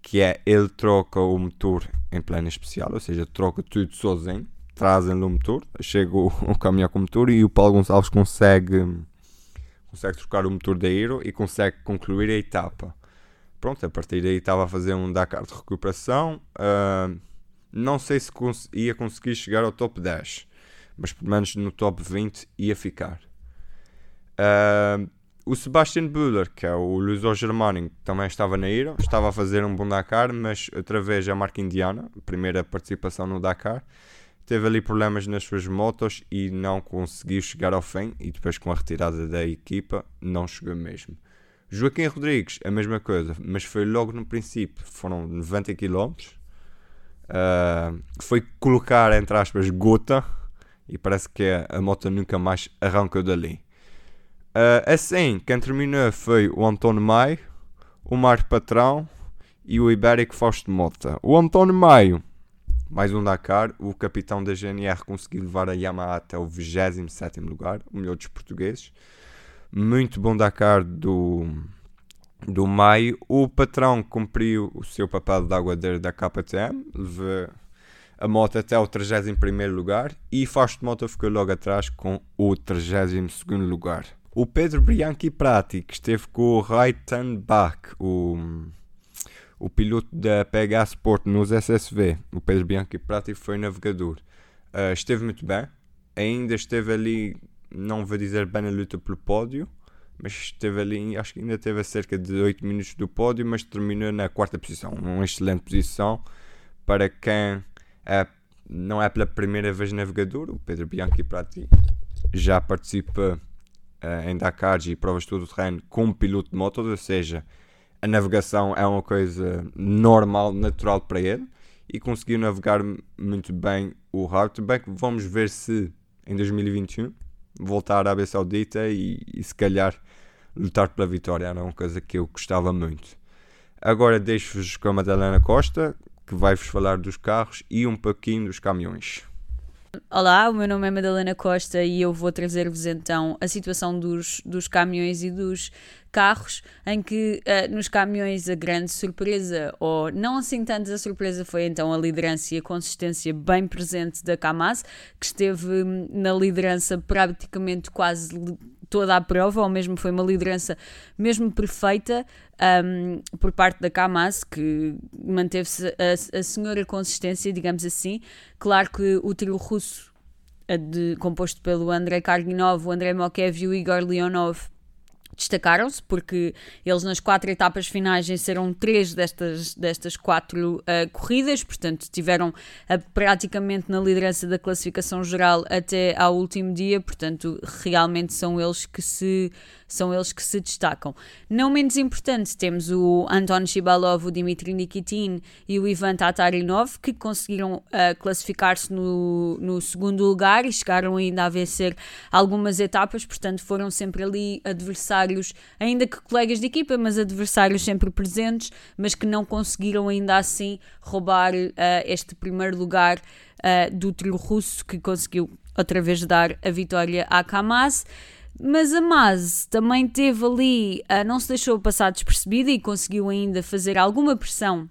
que é ele troca o motor em plano especial, ou seja, troca tudo sozinho trazem-lhe o motor, chega o, o caminhão com o motor e o Paulo Gonçalves consegue, consegue trocar o motor da Hero e consegue concluir a etapa. Pronto, a partir daí estava a fazer um Dakar de recuperação. Uh, não sei se cons ia conseguir chegar ao top 10, mas pelo menos no top 20 ia ficar. Uh, o Sebastian Buller, que é o luso-germânico, também estava na Hero, estava a fazer um bom Dakar, mas outra vez a marca indiana, primeira participação no Dakar teve ali problemas nas suas motos e não conseguiu chegar ao fim e depois com a retirada da equipa não chegou mesmo. Joaquim Rodrigues, a mesma coisa, mas foi logo no princípio, foram 90 km. Uh, foi colocar, entre aspas, gota e parece que a, moto nunca mais arrancou dali. Uh, assim, quem terminou foi o António Maio, o Marco Patrão e o Ibérico Fausto Mota. O António Maio mais um Dakar, o capitão da GNR conseguiu levar a Yamaha até o 27 lugar, o melhor dos portugueses. Muito bom Dakar do, do Maio. O patrão cumpriu o seu papel de aguadeiro da KTM, levou a moto até o 31 lugar e Fausto Moto ficou logo atrás com o 32 lugar. o Pedro Bianchi Prati, que esteve com o Reitenbach, o, o piloto da PH Sport nos SSV. O Pedro Bianchi Prati foi navegador. Uh, esteve muito bem, ainda esteve ali, não vou dizer bem na luta pelo pódio, mas esteve ali, acho que ainda teve a cerca de 8 minutos do pódio, mas terminou na quarta posição. Uma excelente posição para quem é, não é pela primeira vez navegador. O Pedro Bianchi Prati já participa uh, em Dakar e provas todo o terreno como piloto de moto, ou seja, a navegação é uma coisa normal, natural para ele e conseguiu navegar muito bem o Hard. Bem que vamos ver se em 2021 voltar à Arábia Saudita e, e se calhar lutar pela vitória. Era uma coisa que eu gostava muito. Agora deixo-vos com a Madalena Costa, que vai-vos falar dos carros e um pouquinho dos caminhões. Olá, o meu nome é Madalena Costa e eu vou trazer-vos então a situação dos, dos caminhões e dos carros, em que uh, nos caminhões a grande surpresa, ou não assim tanto a surpresa, foi então a liderança e a consistência bem presente da Kamaz, que esteve hum, na liderança praticamente quase toda a prova, ou mesmo foi uma liderança mesmo perfeita um, por parte da Kamaz, que manteve-se a, a senhora consistência, digamos assim. Claro que o trio russo, de, composto pelo Andrei Karginov, o Andrei Mokev e o Igor Leonov, destacaram-se porque eles nas quatro etapas finais venceram três destas, destas quatro uh, corridas, portanto tiveram uh, praticamente na liderança da classificação geral até ao último dia, portanto realmente são eles que se são eles que se destacam. Não menos importante, temos o Anton Shibalov, o Dmitry Nikitin e o Ivan Tatarinov, que conseguiram uh, classificar-se no, no segundo lugar e chegaram ainda a vencer algumas etapas, portanto foram sempre ali adversários, ainda que colegas de equipa, mas adversários sempre presentes, mas que não conseguiram ainda assim roubar uh, este primeiro lugar uh, do trio russo, que conseguiu outra vez dar a vitória à Kamaz. Mas a Maz também teve ali, uh, não se deixou passar despercebida e conseguiu ainda fazer alguma pressão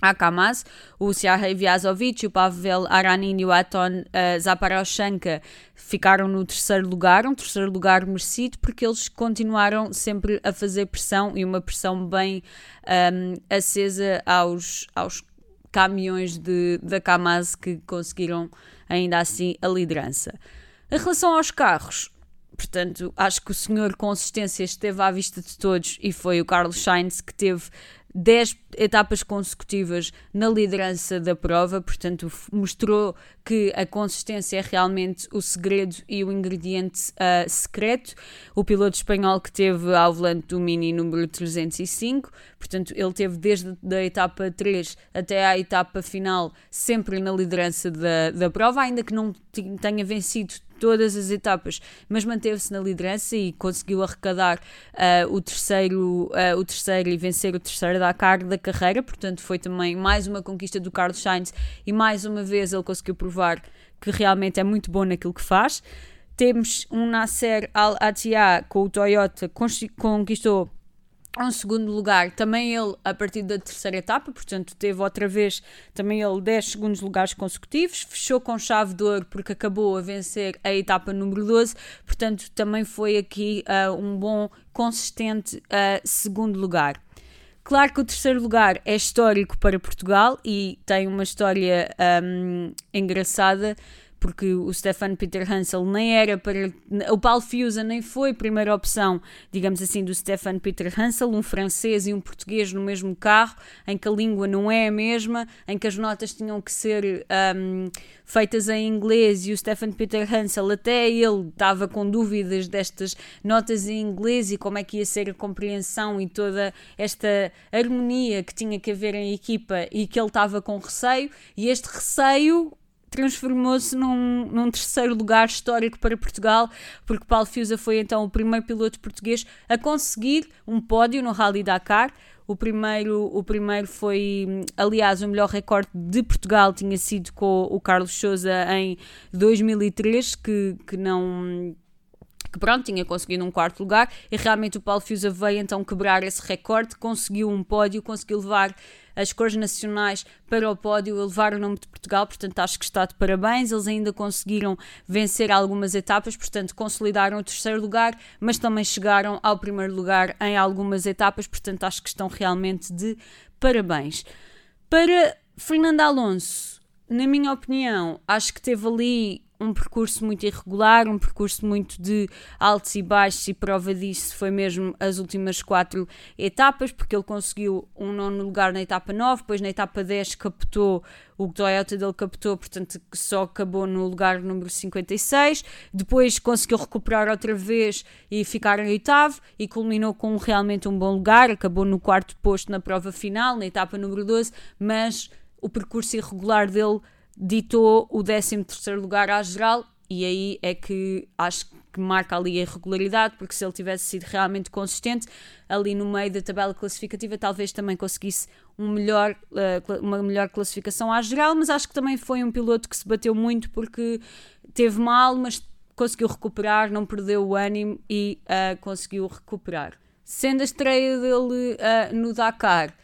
à Kamaz. O Sergei Vyazovic, o Pavel Aranin e o Aton uh, Zaparoshenka ficaram no terceiro lugar, um terceiro lugar merecido, porque eles continuaram sempre a fazer pressão e uma pressão bem um, acesa aos, aos caminhões de, da Kamaz que conseguiram ainda assim a liderança. Em relação aos carros, Portanto, acho que o senhor consistência esteve à vista de todos e foi o Carlos Sainz que teve 10 etapas consecutivas na liderança da prova, portanto, mostrou que a consistência é realmente o segredo e o ingrediente uh, secreto. O piloto espanhol que teve ao volante do Mini número 305, portanto, ele teve desde a etapa 3 até à etapa final sempre na liderança da, da prova, ainda que não tenha vencido todas as etapas, mas manteve-se na liderança e conseguiu arrecadar uh, o, terceiro, uh, o terceiro e vencer o terceiro Dakar da carreira, portanto foi também mais uma conquista do Carlos Sainz e mais uma vez ele conseguiu provar que realmente é muito bom naquilo que faz. Temos um Nasser Al-Attiyah com o Toyota, conquistou um segundo lugar, também ele a partir da terceira etapa, portanto teve outra vez também ele 10 segundos lugares consecutivos, fechou com chave de ouro porque acabou a vencer a etapa número 12, portanto também foi aqui uh, um bom, consistente uh, segundo lugar. Claro que o terceiro lugar é histórico para Portugal e tem uma história um, engraçada porque o Stefan Peter Hansel nem era para. O Paulo Fiusa nem foi primeira opção, digamos assim, do Stefan Peter Hansel, um francês e um português no mesmo carro, em que a língua não é a mesma, em que as notas tinham que ser um, feitas em inglês e o Stefan Peter Hansel, até ele estava com dúvidas destas notas em inglês e como é que ia ser a compreensão e toda esta harmonia que tinha que haver em equipa e que ele estava com receio, e este receio transformou-se num, num, terceiro lugar histórico para Portugal, porque Paulo Fiusa foi então o primeiro piloto português a conseguir um pódio no Rally Dakar. O primeiro, o primeiro foi, aliás, o melhor recorde de Portugal tinha sido com o Carlos Souza em 2003, que, que não que pronto, tinha conseguido um quarto lugar e realmente o Paulo Fiusa veio então quebrar esse recorde, conseguiu um pódio, conseguiu levar as cores nacionais para o pódio, levar o nome de Portugal, portanto acho que está de parabéns. Eles ainda conseguiram vencer algumas etapas, portanto consolidaram o terceiro lugar, mas também chegaram ao primeiro lugar em algumas etapas, portanto acho que estão realmente de parabéns. Para Fernando Alonso, na minha opinião, acho que teve ali um percurso muito irregular, um percurso muito de altos e baixos, e prova disso foi mesmo as últimas quatro etapas, porque ele conseguiu um nono lugar na etapa 9, depois na etapa 10 captou o Toyota dele captou, portanto só acabou no lugar número 56, depois conseguiu recuperar outra vez e ficar em oitavo, e culminou com realmente um bom lugar, acabou no quarto posto na prova final, na etapa número 12, mas o percurso irregular dele ditou o 13 lugar à geral e aí é que acho que marca ali a irregularidade, porque se ele tivesse sido realmente consistente ali no meio da tabela classificativa, talvez também conseguisse um melhor, uh, uma melhor classificação à geral, mas acho que também foi um piloto que se bateu muito porque teve mal, mas conseguiu recuperar, não perdeu o ânimo e uh, conseguiu recuperar. Sendo a estreia dele uh, no Dakar,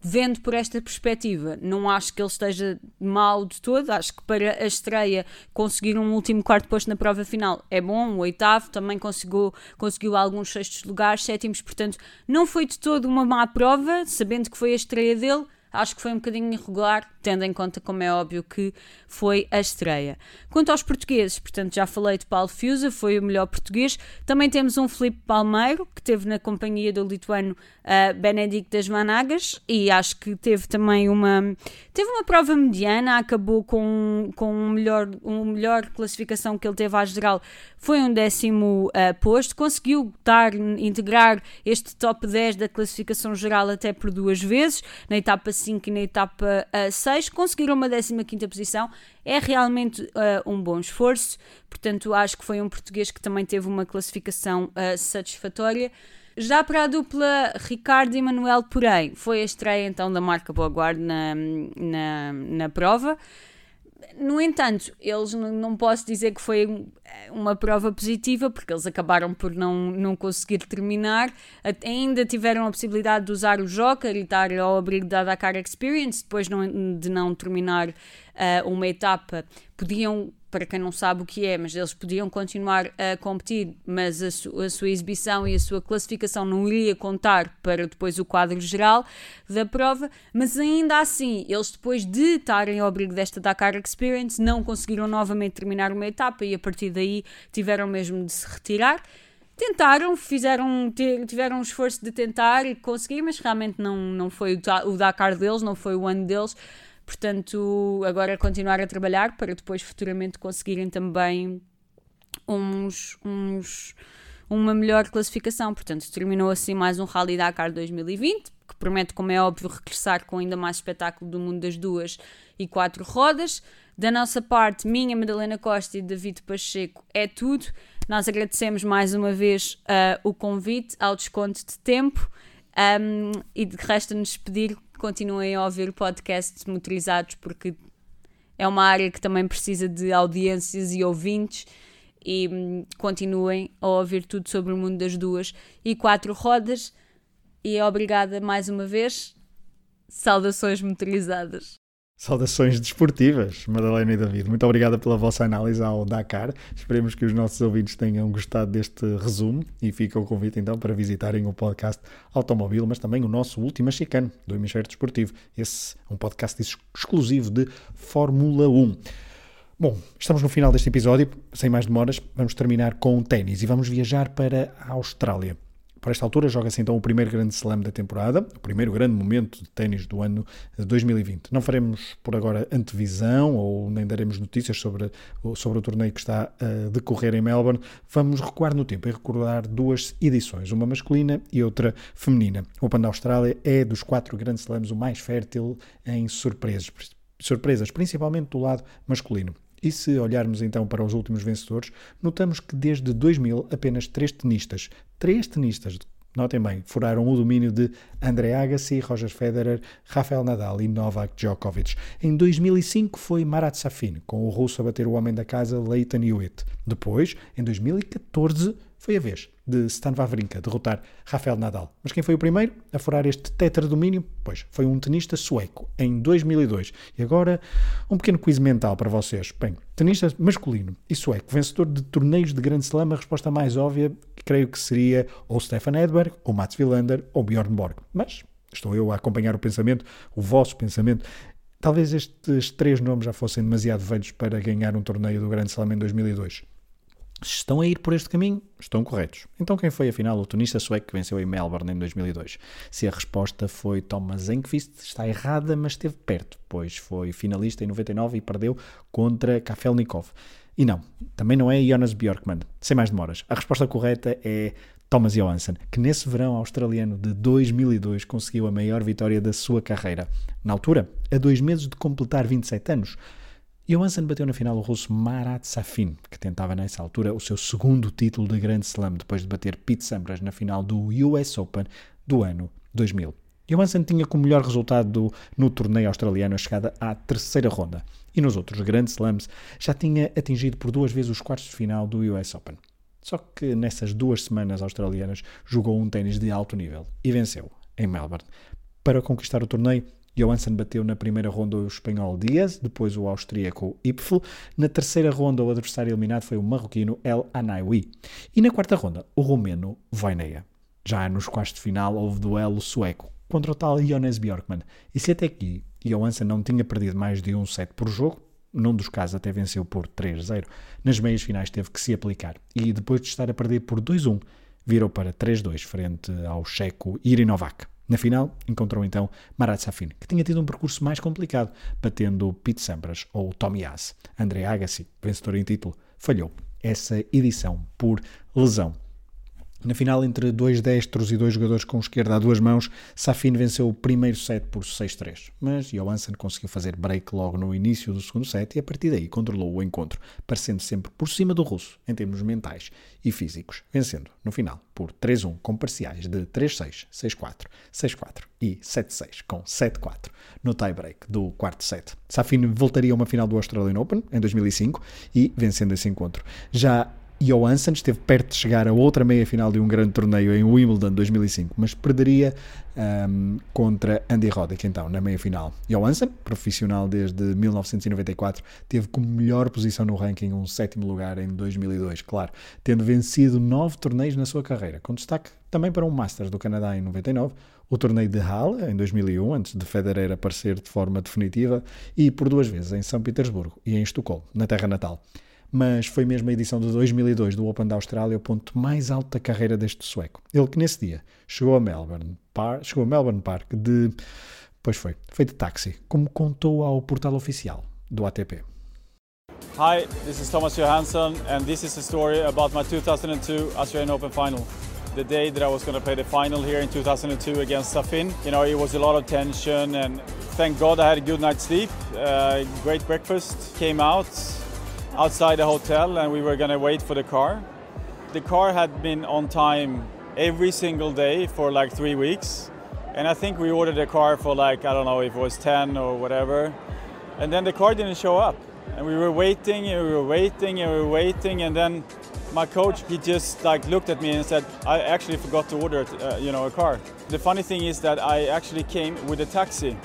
vendo por esta perspectiva, não acho que ele esteja mal de todo. Acho que para a estreia conseguir um último quarto posto na prova final é bom. O oitavo também conseguiu, conseguiu alguns sextos lugares, sétimos, portanto, não foi de todo uma má prova, sabendo que foi a estreia dele acho que foi um bocadinho irregular, tendo em conta, como é óbvio, que foi a estreia. Quanto aos portugueses, portanto, já falei de Paulo Fiusa, foi o melhor português. Também temos um Felipe Palmeiro, que teve na companhia do lituano uh, das Managas, e acho que teve também uma. Teve uma prova mediana, acabou com, com um melhor, uma melhor classificação que ele teve à geral, foi um décimo uh, posto, conseguiu dar, integrar este top 10 da classificação geral até por duas vezes, na etapa 5 e na etapa uh, 6, conseguiram uma 15 posição, é realmente uh, um bom esforço, portanto acho que foi um português que também teve uma classificação uh, satisfatória. Já para a dupla Ricardo e Manuel, porém, foi a estreia então da marca Boguard na, na, na prova. No entanto, eles não posso dizer que foi uma prova positiva, porque eles acabaram por não, não conseguir terminar. Ainda tiveram a possibilidade de usar o Joker e estar ao abrigo da Dakar Experience, depois não, de não terminar uh, uma etapa. Podiam para quem não sabe o que é, mas eles podiam continuar a competir, mas a, su a, sua exibição e a sua classificação não iria contar para depois o quadro geral da prova, mas ainda assim, eles depois de estarem ao abrigo desta Dakar Experience, não conseguiram novamente terminar uma etapa e a partir daí tiveram mesmo de se retirar. Tentaram, fizeram, tiveram um esforço de tentar e conseguir, mas realmente não, não foi o Dakar deles, não foi o ano deles. Portanto, agora continuar a trabalhar para depois futuramente conseguirem também uns, uns, uma melhor classificação. Portanto, terminou assim mais um Rally Dakar 2020, que promete, como é óbvio, regressar com ainda mais espetáculo do mundo das duas e quatro rodas. Da nossa parte, minha, Madalena Costa e David Pacheco, é tudo. Nós agradecemos mais uma vez uh, o convite ao desconto de tempo um, e de resta-nos pedir continuem a ouvir podcasts motorizados porque é uma área que também precisa de audiências e ouvintes e hum, continuem a ouvir tudo sobre o mundo das duas. E quatro rodas e obrigada mais uma vez. Saudações motorizadas Saudações desportivas, Madalena e David. Muito obrigada pela vossa análise ao Dakar. Esperemos que os nossos ouvintes tenham gostado deste resumo e fica o convite então para visitarem o podcast Automóvel, mas também o nosso último chicano do Hemisfério Desportivo. Esse é um podcast exclusivo de Fórmula 1. Bom, estamos no final deste episódio, sem mais demoras, vamos terminar com o ténis e vamos viajar para a Austrália. Para esta altura joga-se então o primeiro grande slam da temporada, o primeiro grande momento de ténis do ano 2020. Não faremos por agora antevisão ou nem daremos notícias sobre, sobre o torneio que está a decorrer em Melbourne. Vamos recuar no tempo e recordar duas edições, uma masculina e outra feminina. O Open da Austrália é dos quatro grandes slams o mais fértil em surpresas, surpresas principalmente do lado masculino. E se olharmos então para os últimos vencedores, notamos que desde 2000 apenas três tenistas, três tenistas, notem bem, furaram o domínio de André Agassi, Roger Federer, Rafael Nadal e Novak Djokovic. Em 2005 foi Marat Safin, com o russo a bater o homem da casa Leighton Hewitt. Depois, em 2014, foi a vez de Stan Wawrinka derrotar Rafael Nadal. Mas quem foi o primeiro a furar este tetradomínio? Pois, foi um tenista sueco, em 2002. E agora, um pequeno quiz mental para vocês. Bem, tenista masculino e sueco, vencedor de torneios de Grande Slam, a resposta mais óbvia, creio que seria ou Stefan Edberg, ou Mats Wilander, ou Bjorn Borg. Mas estou eu a acompanhar o pensamento, o vosso pensamento. Talvez estes três nomes já fossem demasiado velhos para ganhar um torneio do Grande Slam em 2002. Se estão a ir por este caminho, estão corretos. Então quem foi afinal o tenista sueco que venceu em Melbourne em 2002? Se a resposta foi Thomas Enqvist, está errada, mas esteve perto, pois foi finalista em 99 e perdeu contra Kafelnikov. E não, também não é Jonas Björkman. Sem mais demoras, a resposta correta é Thomas Johansson, que nesse verão australiano de 2002 conseguiu a maior vitória da sua carreira. Na altura, a dois meses de completar 27 anos, Johansson bateu na final o russo Marat Safin, que tentava nessa altura o seu segundo título de Grand Slam depois de bater Pete Sampras na final do US Open do ano 2000. Johansson tinha como melhor resultado do, no torneio australiano a chegada à terceira ronda e nos outros Grand Slams já tinha atingido por duas vezes os quartos de final do US Open. Só que nessas duas semanas australianas jogou um ténis de alto nível e venceu em Melbourne. Para conquistar o torneio, Johansson bateu na primeira ronda o espanhol Diaz, depois o austríaco Ipfel. Na terceira ronda, o adversário eliminado foi o marroquino El Anaiwi. E na quarta ronda, o romeno Voineia. Já nos quartos de final, houve duelo sueco contra o tal Jonas Bjorkman. E se até aqui Johansson não tinha perdido mais de um set por jogo, num dos casos até venceu por 3-0, nas meias finais teve que se aplicar. E depois de estar a perder por 2-1, virou para 3-2 frente ao checo Irinovak. Na final, encontrou então Marat Safin, que tinha tido um percurso mais complicado, batendo Pete Sampras ou Tommy Haas. André Agassi, vencedor em título, falhou essa edição por lesão. Na final, entre dois destros e dois jogadores com esquerda a duas mãos, Safin venceu o primeiro set por 6-3, mas Johansson conseguiu fazer break logo no início do segundo set e a partir daí controlou o encontro, parecendo sempre por cima do russo em termos mentais e físicos, vencendo no final por 3-1 com parciais de 3-6, 6-4, 6-4 e 7-6 com 7-4 no tie-break do quarto set. Safin voltaria a uma final do Australian Open em 2005 e vencendo esse encontro. Já Johansson esteve perto de chegar a outra meia-final de um grande torneio em Wimbledon 2005, mas perderia um, contra Andy Roddick então na meia-final. Johansson, profissional desde 1994, teve como melhor posição no ranking um sétimo lugar em 2002, claro, tendo vencido nove torneios na sua carreira, com destaque também para um Masters do Canadá em 99, o torneio de Halle em 2001, antes de Federer aparecer de forma definitiva, e por duas vezes em São Petersburgo e em Estocolmo, na terra natal mas foi mesmo a edição de 2002 do Open da Austrália o ponto mais alto da carreira deste sueco. Ele que nesse dia chegou a Melbourne, Park, chegou a Melbourne Park de, pois foi, foi de táxi, como contou ao portal oficial do ATP. Hi, this is Thomas Johansson and this is a story about my 2002 Australian Open final. The day that I was going to play the final here in 2002 against Safin. You know, it was a lot of tension and thank God I had a good night's sleep, uh, great breakfast, came out, outside the hotel and we were going to wait for the car. The car had been on time every single day for like three weeks. And I think we ordered a car for like, I don't know if it was 10 or whatever. And then the car didn't show up. And we were waiting and we were waiting and we were waiting. And then my coach, he just like looked at me and said, I actually forgot to order, uh, you know, a car. The funny thing is that I actually came with a taxi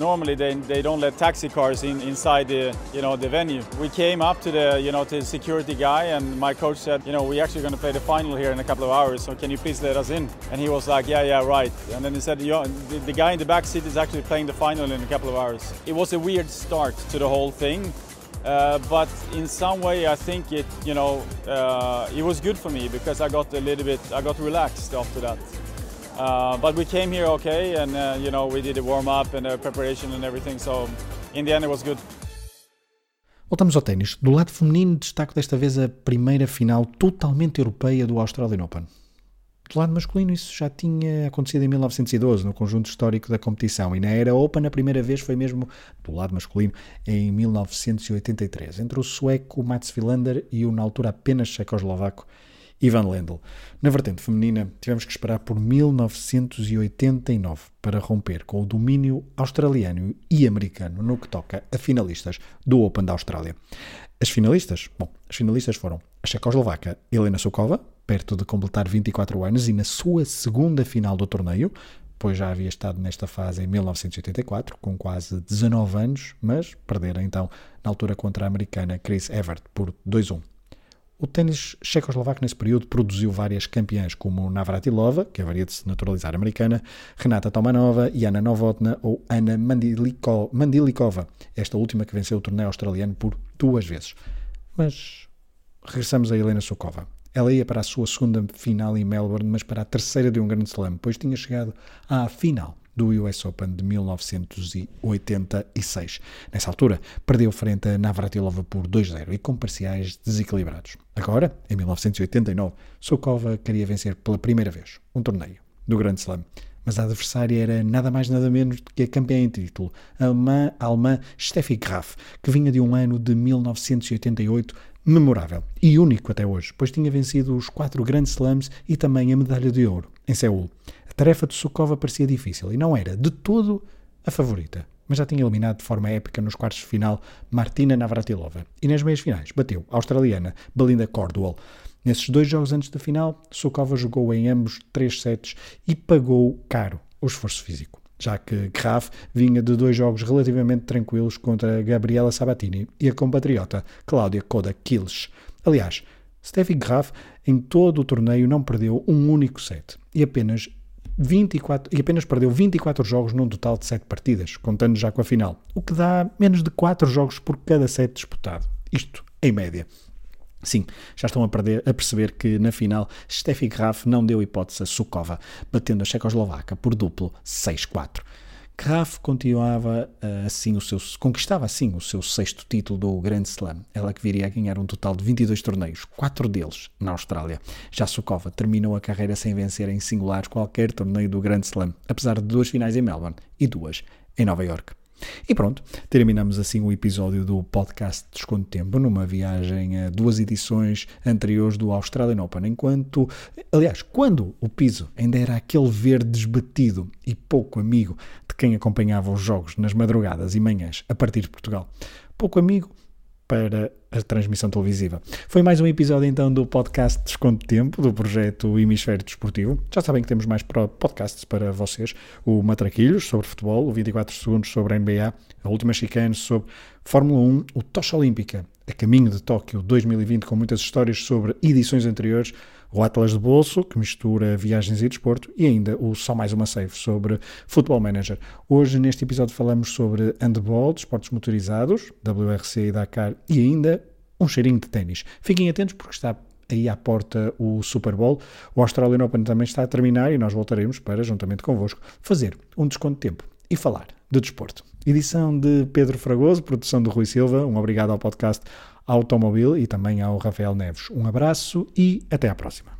Normally they, they don't let taxi cars in, inside the you know the venue. We came up to the you know to the security guy and my coach said you know we're actually going to play the final here in a couple of hours so can you please let us in? And he was like yeah yeah right. And then he said the, the guy in the back seat is actually playing the final in a couple of hours. It was a weird start to the whole thing. Uh, but in some way, I think it, you know, uh, it was good for me because I got a little bit, I got relaxed after that. Uh, but we came here okay, and uh, you know we did a warm up and a preparation and everything. So in the end, it was good. Voltamos ao ténis. Do lado feminino, destaco desta vez a primeira final totalmente europeia do Australian Open. Do lado masculino, isso já tinha acontecido em 1912, no conjunto histórico da competição, e na era Open a primeira vez foi mesmo, do lado masculino, em 1983, entre o sueco Mats Wilander e o na altura apenas checoslovaco Ivan Lendl. Na vertente feminina, tivemos que esperar por 1989 para romper com o domínio australiano e americano no que toca a finalistas do Open da Austrália. As finalistas? Bom, as finalistas foram a checoslovaca Helena Sukova, perto de completar 24 anos e na sua segunda final do torneio, pois já havia estado nesta fase em 1984, com quase 19 anos, mas perdera então na altura contra a americana Chris Evert por 2-1. O ténis checoslovaco nesse período produziu várias campeãs como Navratilova, que haveria de se naturalizar americana, Renata Tomanova, Yana Novotna ou Ana Mandilikova, esta última que venceu o torneio australiano por duas vezes. Mas regressamos a Helena Sokova. Ela ia para a sua segunda final em Melbourne, mas para a terceira de um grande slam, pois tinha chegado à final do US Open de 1986. Nessa altura, perdeu frente a Navratilova por 2-0 e com parciais desequilibrados. Agora, em 1989, Sokova queria vencer pela primeira vez um torneio do Grande Slam. Mas a adversária era nada mais nada menos do que a campeã em título, a alemã, a alemã Steffi Graf, que vinha de um ano de 1988 memorável e único até hoje, pois tinha vencido os quatro grandes slams e também a medalha de ouro em Seul. Tarefa de Sukova parecia difícil e não era de todo a favorita, mas já tinha eliminado de forma épica nos quartos de final Martina Navratilova e nas meias finais bateu a australiana Belinda Cordwell. Nesses dois jogos antes da final, Sukova jogou em ambos três sets e pagou caro o esforço físico já que Graf vinha de dois jogos relativamente tranquilos contra Gabriela Sabatini e a compatriota Cláudia Koda Kills. Aliás, Steffi Graf em todo o torneio não perdeu um único set e apenas 24, e apenas perdeu 24 jogos num total de 7 partidas, contando já com a final, o que dá menos de 4 jogos por cada set disputado. Isto em média. Sim, já estão a, perder, a, perceber que na final Steffi Graf não deu hipótese a Sukova, batendo a Checoslovaca por duplo 6-4. Graf continuava uh, assim o seu, conquistava assim o seu sexto título do Grand Slam, ela que viria a ganhar um total de 22 torneios, quatro deles na Austrália. Já Sukova terminou a carreira sem vencer em singulares qualquer torneio do Grand Slam, apesar de duas finais em Melbourne e duas em Nova York. E pronto, terminamos assim o episódio do podcast Desconto Tempo, numa viagem a duas edições anteriores do Australian Open, enquanto, aliás, quando o piso ainda era aquele verde desbatido e pouco amigo de quem acompanhava os jogos nas madrugadas e manhãs a partir de Portugal. Pouco amigo para a transmissão televisiva. Foi mais um episódio então do podcast Desconto Tempo, do projeto Hemisfério Desportivo. Já sabem que temos mais podcasts para vocês: o Matraquilhos sobre futebol, o 24 Segundos sobre a NBA, a Última Chicane sobre Fórmula 1, o Tocha Olímpica, a caminho de Tóquio 2020, com muitas histórias sobre edições anteriores o Atlas de Bolso, que mistura viagens e desporto, e ainda o Só Mais Uma Save, sobre Football Manager. Hoje, neste episódio, falamos sobre handball, desportos motorizados, WRC e Dakar, e ainda um cheirinho de ténis. Fiquem atentos porque está aí à porta o Super Bowl. O Australian Open também está a terminar e nós voltaremos para, juntamente convosco, fazer um desconto de tempo e falar de desporto. Edição de Pedro Fragoso, produção de Rui Silva. Um obrigado ao podcast Automobil e também ao Rafael Neves. Um abraço e até à próxima.